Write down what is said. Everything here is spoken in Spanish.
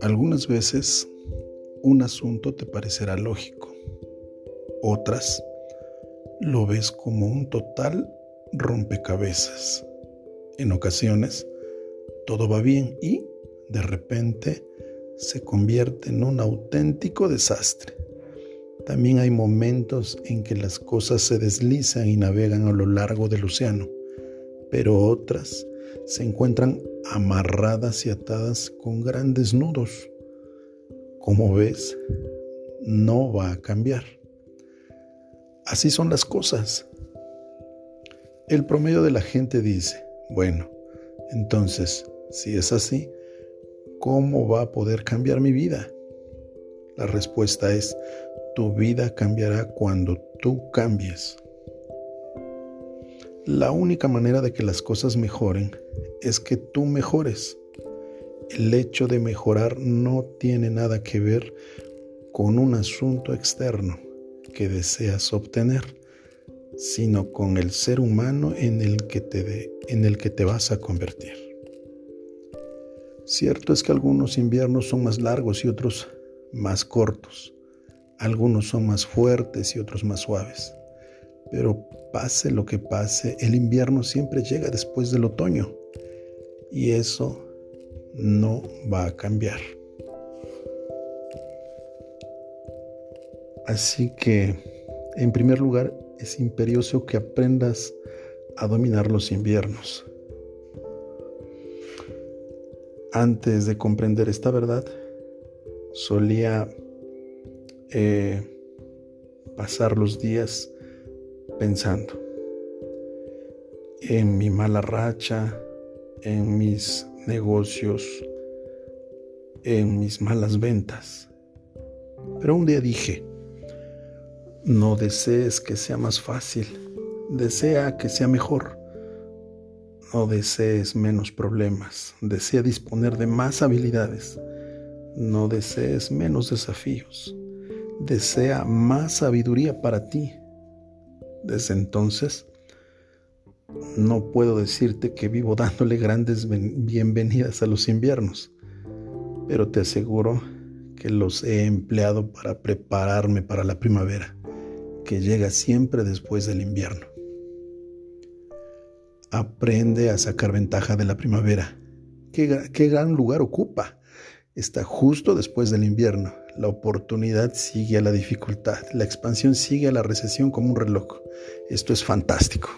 Algunas veces un asunto te parecerá lógico, otras lo ves como un total rompecabezas. En ocasiones todo va bien y de repente se convierte en un auténtico desastre. También hay momentos en que las cosas se deslizan y navegan a lo largo del océano, pero otras se encuentran amarradas y atadas con grandes nudos. Como ves, no va a cambiar. Así son las cosas. El promedio de la gente dice, bueno, entonces, si es así, ¿cómo va a poder cambiar mi vida? La respuesta es, tu vida cambiará cuando tú cambies. La única manera de que las cosas mejoren es que tú mejores. El hecho de mejorar no tiene nada que ver con un asunto externo que deseas obtener, sino con el ser humano en el que te, en el que te vas a convertir. Cierto es que algunos inviernos son más largos y otros más cortos. Algunos son más fuertes y otros más suaves. Pero pase lo que pase, el invierno siempre llega después del otoño y eso no va a cambiar. Así que, en primer lugar, es imperioso que aprendas a dominar los inviernos. Antes de comprender esta verdad, solía pasar los días pensando en mi mala racha, en mis negocios, en mis malas ventas. Pero un día dije, no desees que sea más fácil, desea que sea mejor. No desees menos problemas, desea disponer de más habilidades. No desees menos desafíos, desea más sabiduría para ti desde entonces, no puedo decirte que vivo dándole grandes bienvenidas a los inviernos, pero te aseguro que los he empleado para prepararme para la primavera, que llega siempre después del invierno. Aprende a sacar ventaja de la primavera. ¿Qué, qué gran lugar ocupa? Está justo después del invierno. La oportunidad sigue a la dificultad. La expansión sigue a la recesión como un reloj. Esto es fantástico.